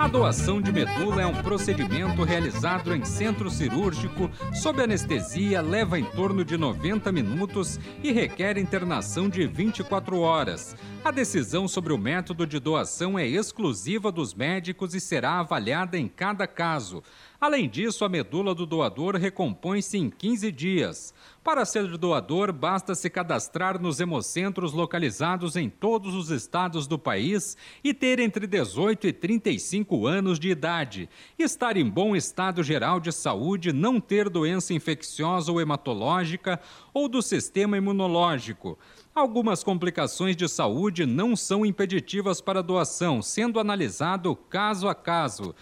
A doação de medula é um procedimento realizado em centro cirúrgico, sob anestesia, leva em torno de 90 minutos e requer internação de 24 horas. A decisão sobre o método de doação é exclusiva dos médicos e será avaliada em cada caso. Além disso, a medula do doador recompõe-se em 15 dias. Para ser doador, basta se cadastrar nos hemocentros localizados em todos os estados do país e ter entre 18 e 35 anos de idade, estar em bom estado geral de saúde, não ter doença infecciosa ou hematológica ou do sistema imunológico. Algumas complicações de saúde não são impeditivas para doação, sendo analisado caso a caso.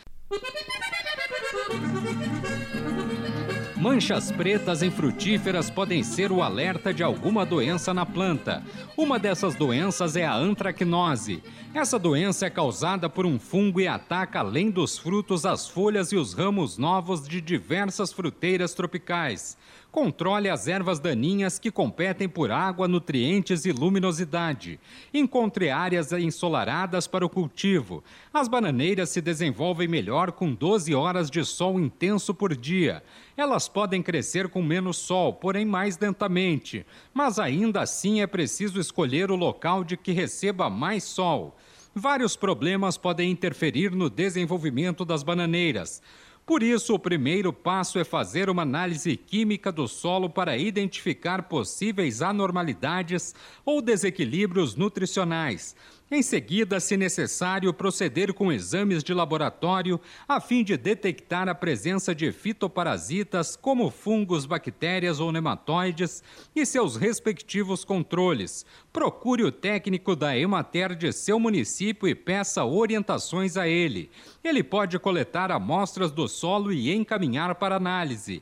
Manchas pretas em frutíferas podem ser o alerta de alguma doença na planta. Uma dessas doenças é a antracnose. Essa doença é causada por um fungo e ataca, além dos frutos, as folhas e os ramos novos de diversas fruteiras tropicais. Controle as ervas daninhas que competem por água, nutrientes e luminosidade. Encontre áreas ensolaradas para o cultivo. As bananeiras se desenvolvem melhor com 12 horas de sol intenso por dia. Elas podem crescer com menos sol, porém mais lentamente. Mas ainda assim é preciso escolher o local de que receba mais sol. Vários problemas podem interferir no desenvolvimento das bananeiras. Por isso, o primeiro passo é fazer uma análise química do solo para identificar possíveis anormalidades ou desequilíbrios nutricionais. Em seguida, se necessário, proceder com exames de laboratório a fim de detectar a presença de fitoparasitas como fungos, bactérias ou nematóides e seus respectivos controles. Procure o técnico da Emater de seu município e peça orientações a ele. Ele pode coletar amostras do solo e encaminhar para análise.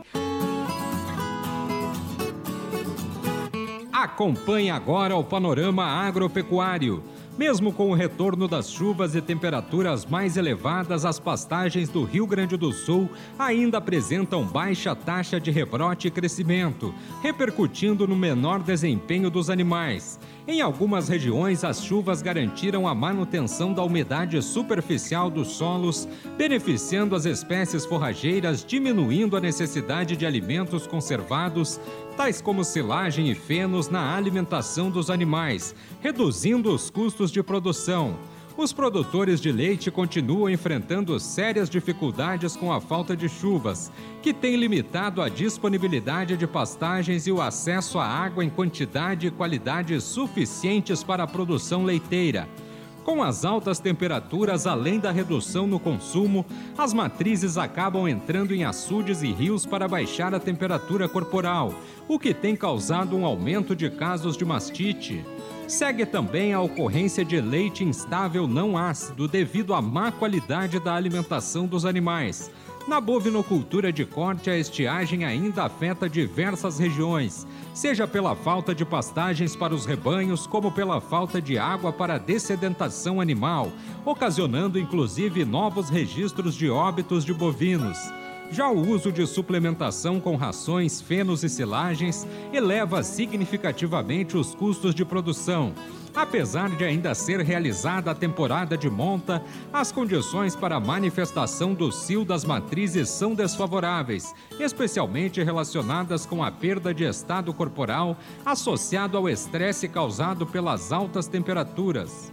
Acompanhe agora o panorama agropecuário. Mesmo com o retorno das chuvas e temperaturas mais elevadas, as pastagens do Rio Grande do Sul ainda apresentam baixa taxa de rebrote e crescimento, repercutindo no menor desempenho dos animais. Em algumas regiões, as chuvas garantiram a manutenção da umidade superficial dos solos, beneficiando as espécies forrageiras, diminuindo a necessidade de alimentos conservados, tais como silagem e fenos na alimentação dos animais, reduzindo os custos de produção. Os produtores de leite continuam enfrentando sérias dificuldades com a falta de chuvas, que tem limitado a disponibilidade de pastagens e o acesso à água em quantidade e qualidade suficientes para a produção leiteira. Com as altas temperaturas, além da redução no consumo, as matrizes acabam entrando em açudes e rios para baixar a temperatura corporal, o que tem causado um aumento de casos de mastite. Segue também a ocorrência de leite instável não ácido devido à má qualidade da alimentação dos animais. Na bovinocultura de corte, a estiagem ainda afeta diversas regiões, seja pela falta de pastagens para os rebanhos, como pela falta de água para a dessedentação animal, ocasionando inclusive novos registros de óbitos de bovinos. Já o uso de suplementação com rações, fenos e silagens eleva significativamente os custos de produção. Apesar de ainda ser realizada a temporada de monta, as condições para a manifestação do cio das matrizes são desfavoráveis, especialmente relacionadas com a perda de estado corporal associado ao estresse causado pelas altas temperaturas.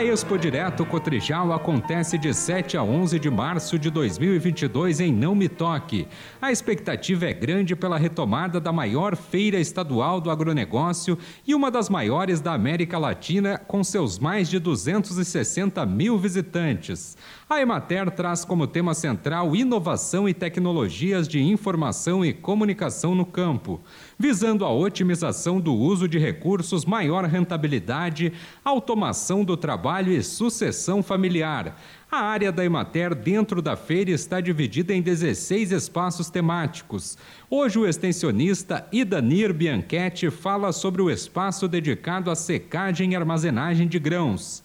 A Expo Direto Cotrijal acontece de 7 a 11 de março de 2022 em Não Me Toque. A expectativa é grande pela retomada da maior feira estadual do agronegócio e uma das maiores da América Latina, com seus mais de 260 mil visitantes. A Emater traz como tema central inovação e tecnologias de informação e comunicação no campo visando a otimização do uso de recursos, maior rentabilidade, automação do trabalho e sucessão familiar. A área da Emater dentro da feira está dividida em 16 espaços temáticos. Hoje o extensionista Idanir Bianchetti fala sobre o espaço dedicado à secagem e armazenagem de grãos.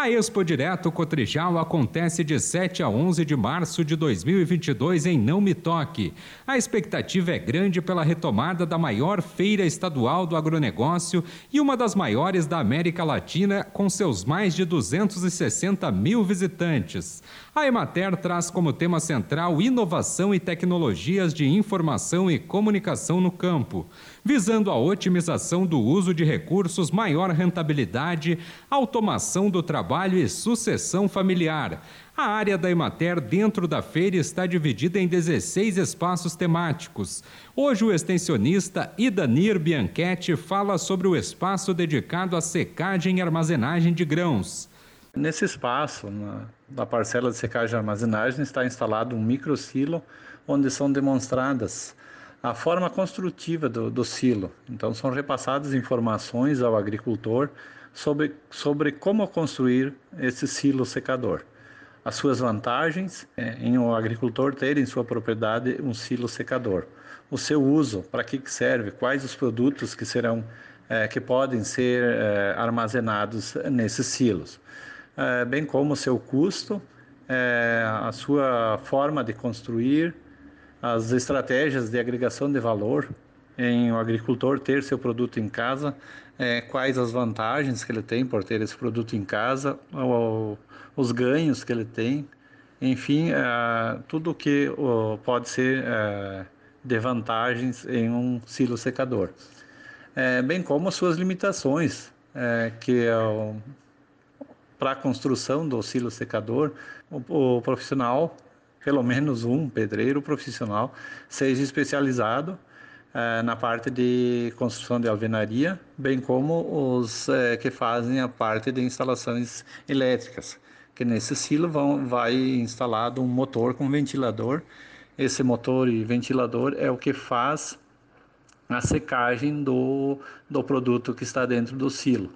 A Expo Direto Cotrijal acontece de 7 a 11 de março de 2022 em Não Me Toque. A expectativa é grande pela retomada da maior feira estadual do agronegócio e uma das maiores da América Latina, com seus mais de 260 mil visitantes. A Emater traz como tema central inovação e tecnologias de informação e comunicação no campo, visando a otimização do uso de recursos, maior rentabilidade, automação do trabalho e sucessão familiar. A área da Emater dentro da feira está dividida em 16 espaços temáticos. Hoje o extensionista Idanir Bianchetti fala sobre o espaço dedicado à secagem e armazenagem de grãos. Nesse espaço, na, na parcela de secagem e armazenagem, está instalado um microsilo onde são demonstradas a forma construtiva do, do silo. Então, são repassadas informações ao agricultor sobre, sobre como construir esse silo secador. As suas vantagens é, em o agricultor ter em sua propriedade um silo secador. O seu uso, para que serve, quais os produtos que serão é, que podem ser é, armazenados nesses silos é, bem como o seu custo, é, a sua forma de construir, as estratégias de agregação de valor em o agricultor ter seu produto em casa, é, quais as vantagens que ele tem por ter esse produto em casa, ou, os ganhos que ele tem, enfim, é, tudo que pode ser é, de vantagens em um silo secador, é, bem como as suas limitações, é, que é para a construção do silo secador, o, o, profissional, pelo menos um pedreiro profissional, seja especializado eh, na parte de construção de alvenaria, bem como os eh, que fazem a parte de instalações elétricas, que nesse silo vão, vai instalado um motor com ventilador. Esse motor e ventilador é o que faz a secagem do, do produto que está dentro do silo.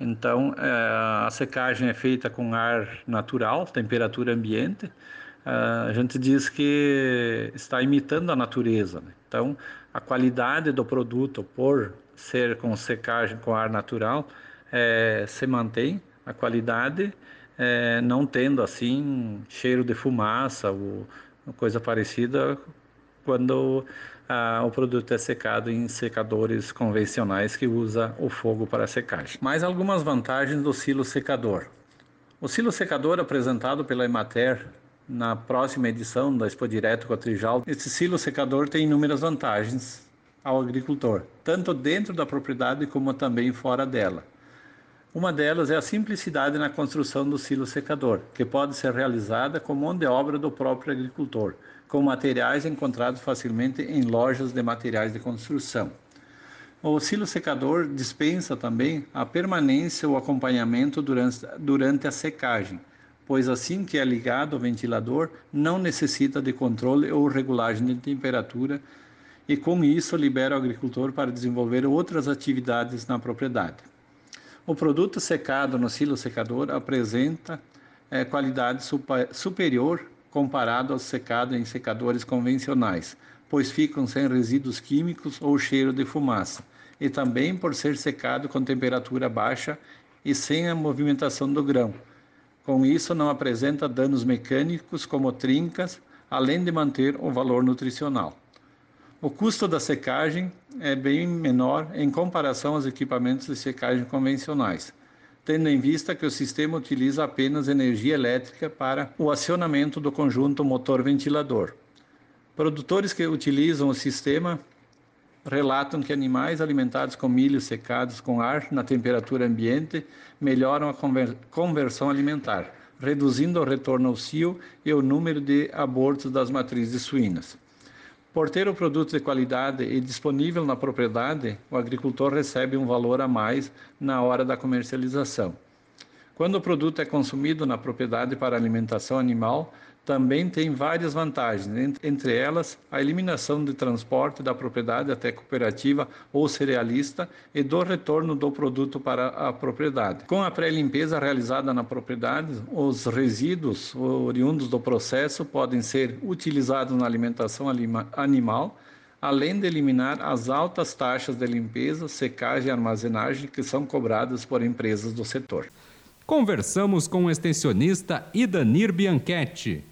Então, é, a secagem é feita com ar natural, temperatura ambiente. É, a gente diz que está imitando a natureza. Né? Então, a qualidade do produto, por ser com secagem com ar natural, é, se mantém. A qualidade, é, não tendo assim cheiro de fumaça ou coisa parecida quando ah, o produto é secado em secadores convencionais que usa o fogo para secagem. Mais algumas vantagens do silo secador. O silo secador apresentado pela Emater na próxima edição da Expo Direto com a Trijal, esse silo secador tem inúmeras vantagens ao agricultor, tanto dentro da propriedade como também fora dela. Uma delas é a simplicidade na construção do silo secador, que pode ser realizada com mão de obra do próprio agricultor, com materiais encontrados facilmente em lojas de materiais de construção. O silo secador dispensa também a permanência ou acompanhamento durante, durante a secagem, pois assim que é ligado ao ventilador, não necessita de controle ou regulagem de temperatura e com isso libera o agricultor para desenvolver outras atividades na propriedade. O produto secado no silo secador apresenta é, qualidade super, superior comparado ao secado em secadores convencionais, pois ficam sem resíduos químicos ou cheiro de fumaça, e também por ser secado com temperatura baixa e sem a movimentação do grão. Com isso, não apresenta danos mecânicos como trincas, além de manter o valor nutricional. O custo da secagem é bem menor em comparação aos equipamentos de secagem convencionais, tendo em vista que o sistema utiliza apenas energia elétrica para o acionamento do conjunto motor-ventilador. Produtores que utilizam o sistema relatam que animais alimentados com milho secados com ar na temperatura ambiente melhoram a conversão alimentar, reduzindo o retorno ao cio e o número de abortos das matrizes suínas. Por ter o produto de qualidade e disponível na propriedade, o agricultor recebe um valor a mais na hora da comercialização. Quando o produto é consumido na propriedade para alimentação animal, também tem várias vantagens, entre elas a eliminação de transporte da propriedade até cooperativa ou cerealista e do retorno do produto para a propriedade. Com a pré-limpeza realizada na propriedade, os resíduos oriundos do processo podem ser utilizados na alimentação animal, além de eliminar as altas taxas de limpeza, secagem e armazenagem que são cobradas por empresas do setor. Conversamos com o extensionista Idanir Bianchetti.